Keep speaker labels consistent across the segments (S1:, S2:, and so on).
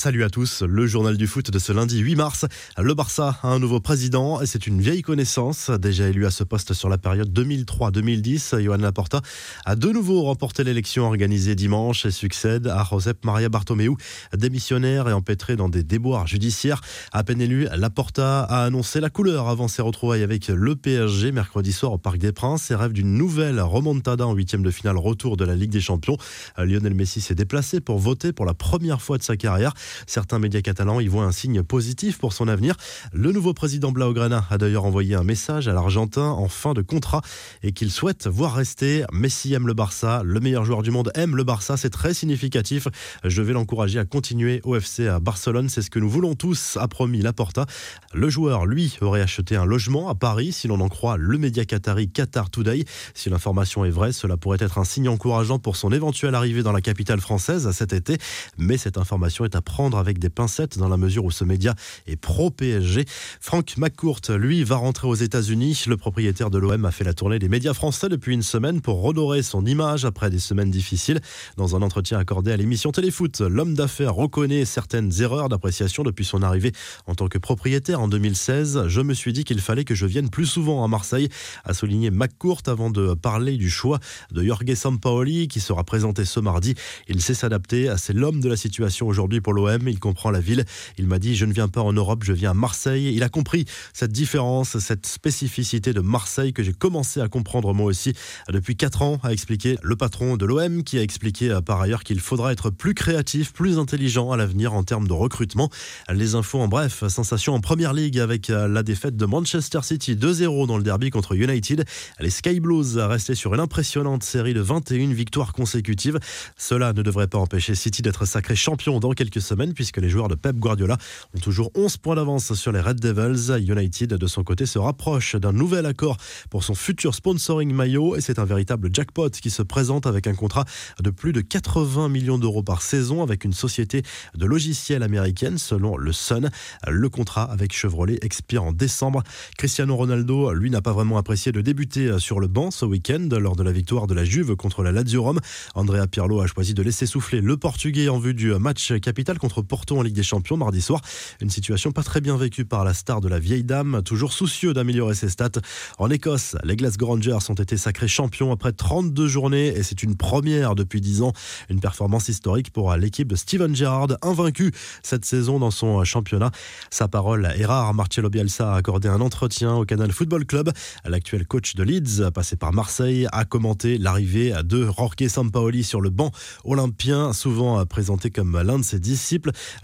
S1: Salut à tous, le journal du foot de ce lundi 8 mars. Le Barça a un nouveau président et c'est une vieille connaissance. Déjà élu à ce poste sur la période 2003-2010, Johan Laporta a de nouveau remporté l'élection organisée dimanche et succède à Josep Maria Bartomeu, démissionnaire et empêtré dans des déboires judiciaires. À peine élu, Laporta a annoncé la couleur avant ses retrouvailles avec le PSG mercredi soir au Parc des Princes et rêve d'une nouvelle remontada en huitième de finale retour de la Ligue des Champions. Lionel Messi s'est déplacé pour voter pour la première fois de sa carrière. Certains médias catalans y voient un signe positif pour son avenir. Le nouveau président Blaugrana a d'ailleurs envoyé un message à l'Argentin en fin de contrat et qu'il souhaite voir rester. Messi aime le Barça, le meilleur joueur du monde aime le Barça, c'est très significatif. Je vais l'encourager à continuer au FC à Barcelone, c'est ce que nous voulons tous, a promis Laporta. Le joueur, lui, aurait acheté un logement à Paris, si l'on en croit le média qatari Qatar Today. Si l'information est vraie, cela pourrait être un signe encourageant pour son éventuelle arrivée dans la capitale française cet été, mais cette information est à prendre avec des pincettes dans la mesure où ce média est pro-PSG. Frank McCourt, lui, va rentrer aux États-Unis. Le propriétaire de l'OM a fait la tournée des médias français depuis une semaine pour redorer son image après des semaines difficiles. Dans un entretien accordé à l'émission Téléfoot, l'homme d'affaires reconnaît certaines erreurs d'appréciation depuis son arrivée en tant que propriétaire en 2016. Je me suis dit qu'il fallait que je vienne plus souvent à Marseille, a souligné McCourt avant de parler du choix de Jorge Sampaoli qui sera présenté ce mardi. Il sait s'adapter, c'est l'homme de la situation aujourd'hui pour l'OM il comprend la ville. Il m'a dit, je ne viens pas en Europe, je viens à Marseille. Il a compris cette différence, cette spécificité de Marseille que j'ai commencé à comprendre moi aussi depuis 4 ans, a expliqué le patron de l'OM, qui a expliqué euh, par ailleurs qu'il faudra être plus créatif, plus intelligent à l'avenir en termes de recrutement. Les infos en bref, sensation en première ligue avec euh, la défaite de Manchester City 2-0 dans le derby contre United. Les Sky Blues resté sur une impressionnante série de 21 victoires consécutives. Cela ne devrait pas empêcher City d'être sacré champion dans quelques semaines puisque les joueurs de Pep Guardiola ont toujours 11 points d'avance sur les Red Devils. United, de son côté, se rapproche d'un nouvel accord pour son futur sponsoring maillot et c'est un véritable jackpot qui se présente avec un contrat de plus de 80 millions d'euros par saison avec une société de logiciels américaine selon le Sun. Le contrat avec Chevrolet expire en décembre. Cristiano Ronaldo, lui, n'a pas vraiment apprécié de débuter sur le banc ce week-end lors de la victoire de la Juve contre la Lazio Rome. Andrea Pirlo a choisi de laisser souffler le Portugais en vue du match capital contre Porto en Ligue des Champions mardi soir. Une situation pas très bien vécue par la star de la vieille dame, toujours soucieux d'améliorer ses stats. En Écosse, les Glasgow Rangers ont été sacrés champions après 32 journées et c'est une première depuis 10 ans. Une performance historique pour l'équipe de Steven Gerrard, invaincu cette saison dans son championnat. Sa parole est rare. Marcelo Bielsa a accordé un entretien au Canal Football Club. L'actuel coach de Leeds, passé par Marseille, a commenté l'arrivée de Jorge Sampaoli sur le banc olympien, souvent présenté comme l'un de ses disciples.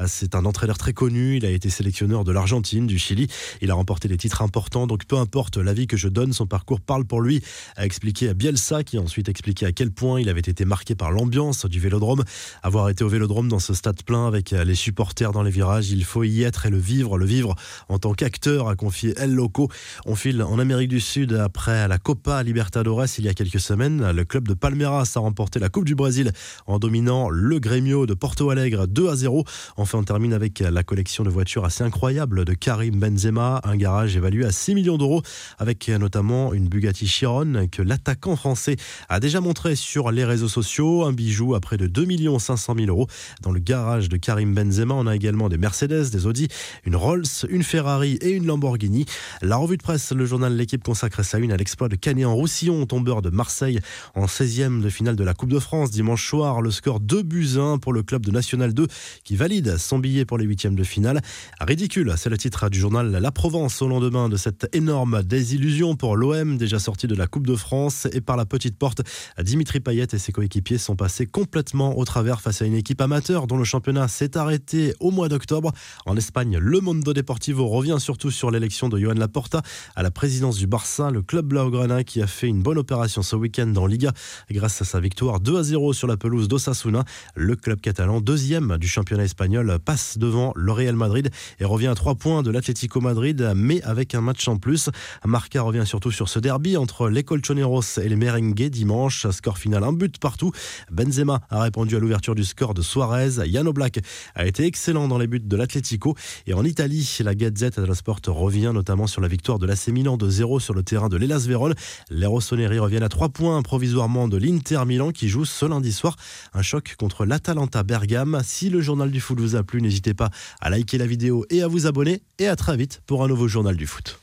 S1: C'est un entraîneur très connu. Il a été sélectionneur de l'Argentine, du Chili. Il a remporté des titres importants. Donc peu importe l'avis que je donne, son parcours parle pour lui. A expliqué à Bielsa, qui a ensuite expliqué à quel point il avait été marqué par l'ambiance du Vélodrome. Avoir été au Vélodrome dans ce stade plein avec les supporters dans les virages, il faut y être et le vivre, le vivre en tant qu'acteur, a confié El Loco. On file en Amérique du Sud après la Copa Libertadores il y a quelques semaines. Le club de Palmeiras a remporté la Coupe du Brésil en dominant le Grêmio de Porto Alegre 2 à 0. Enfin, on termine avec la collection de voitures assez incroyable de Karim Benzema, un garage évalué à 6 millions d'euros, avec notamment une Bugatti Chiron que l'attaquant français a déjà montré sur les réseaux sociaux, un bijou à près de 2 500 000 euros. Dans le garage de Karim Benzema, on a également des Mercedes, des Audi, une Rolls, une Ferrari et une Lamborghini. La revue de presse, le journal L'équipe consacre sa une à l'exploit de Canet en Roussillon, tombeur de Marseille en 16e de finale de la Coupe de France dimanche soir. Le score 2 buts 1 pour le club de National 2 qui valide son billet pour les huitièmes de finale. Ridicule, c'est le titre du journal La Provence au lendemain de cette énorme désillusion pour l'OM, déjà sorti de la Coupe de France et par la petite porte. Dimitri Payet et ses coéquipiers sont passés complètement au travers face à une équipe amateur dont le championnat s'est arrêté au mois d'octobre. En Espagne, le Mondo Deportivo revient surtout sur l'élection de Johan Laporta à la présidence du Barça, le club Blaugrana qui a fait une bonne opération ce week-end dans Liga grâce à sa victoire 2 à 0 sur la pelouse d'Osasuna. Le club catalan, deuxième du championnat espagnol, passe devant le Real Madrid et revient à 3 points de l'Atlético Madrid, mais avec un match en plus. Marca revient surtout sur ce derby entre les Colchoneros et les Merengues dimanche. Score final, un but partout. Benzema a répondu à l'ouverture du score de Suarez. Yano Black a été excellent dans les buts de l'Atlético. Et en Italie, la Gazette dello Sport revient notamment sur la victoire de l'AC Milan de 0 sur le terrain de l'Elas Vérone. Les Rossoneri reviennent à 3 points provisoirement de l'Inter Milan qui joue ce lundi soir un choc contre l'Atalanta Bergame. Si le journal du foot vous a plu, n'hésitez pas à liker la vidéo et à vous abonner. Et à très vite pour un nouveau journal du foot.